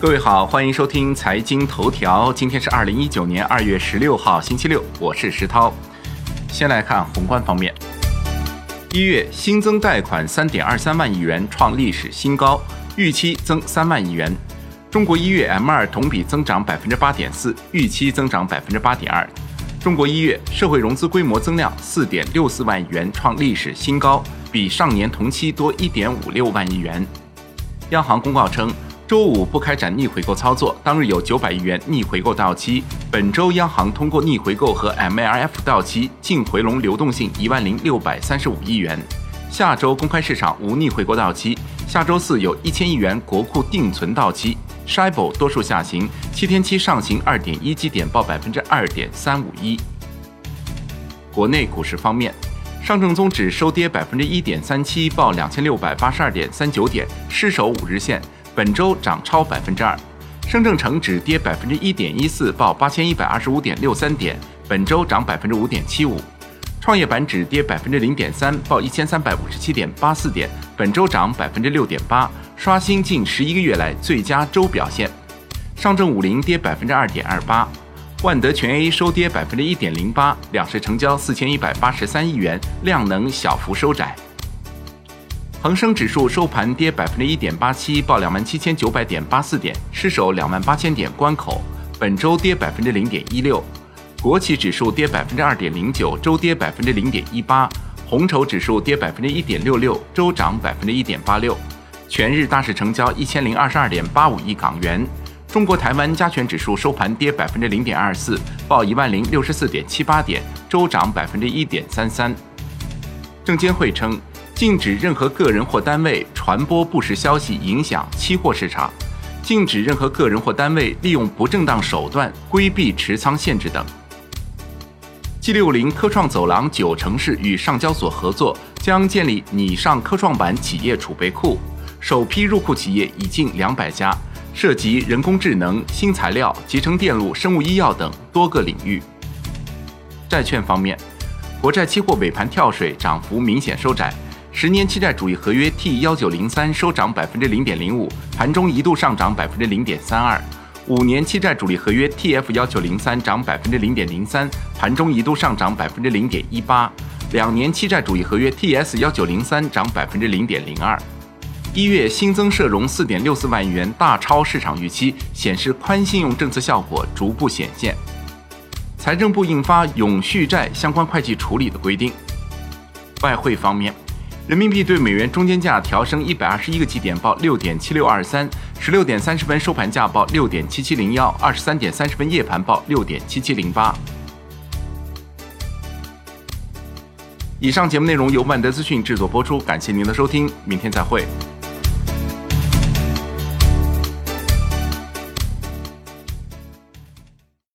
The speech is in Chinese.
各位好，欢迎收听财经头条。今天是二零一九年二月十六号，星期六，我是石涛。先来看宏观方面，一月新增贷款三点二三万亿元，创历史新高，预期增三万亿元。中国一月 M 二同比增长百分之八点四，预期增长百分之八点二。中国一月社会融资规模增量四点六四万亿元，创历史新高，比上年同期多一点五六万亿元。央行公告称，周五不开展逆回购操作，当日有九百亿元逆回购到期。本周央行通过逆回购和 MLF 到期净回笼流动性一万零六百三十五亿元。下周公开市场无逆回购到期，下周四有一千亿元国库定存到期。s h i b o 多数下行，七天期上行二点一基点，报百分之二点三五一。国内股市方面。上证综指收跌百分之一点三七，报两千六百八十二点三九点，失守五日线。本周涨超百分之二。深证成指跌百分之一点一四，报八千一百二十五点六三点，本周涨百分之五点七五。创业板指跌百分之零点三，报一千三百五十七点八四点，本周涨百分之六点八，刷新近十一个月来最佳周表现。上证五零跌百分之二点二八。万德全 A 收跌百分之一点零八，两市成交四千一百八十三亿元，量能小幅收窄。恒生指数收盘跌百分之一点八七，报两万七千九百点八四点，失守两万八千点关口。本周跌百分之零点一六。国企指数跌百分之二点零九，周跌百分之零点一八。红筹指数跌百分之一点六六，周涨百分之一点八六。全日大市成交一千零二十二点八五亿港元。中国台湾加权指数收盘跌百分之零点二四，报一万零六十四点七八点，周涨百分之一点三三。证监会称，禁止任何个人或单位传播不实消息，影响期货市场；禁止任何个人或单位利用不正当手段规避持仓限制等。G 六零科创走廊九城市与上交所合作，将建立拟上科创板企业储备库，首批入库企业已近两百家。涉及人工智能、新材料、集成电路、生物医药等多个领域。债券方面，国债期货尾盘跳水，涨幅明显收窄。十年期债主义合约 T 幺九零三收涨百分之零点零五，盘中一度上涨百分之零点三二。五年期债主力合约 TF 幺九零三涨百分之零点零三，盘中一度上涨百分之零点一八。两年期债主义合约 TS 幺九零三涨百分之零点零二。一月新增社融四点六四万亿元，大超市场预期，显示宽信用政策效果逐步显现。财政部印发永续债相关会计处理的规定。外汇方面，人民币对美元中间价调升一百二十一个基点，报六点七六二三；十六点三十分收盘价报六点七七零幺；二十三点三十分夜盘报六点七七零八。以上节目内容由万德资讯制作播出，感谢您的收听，明天再会。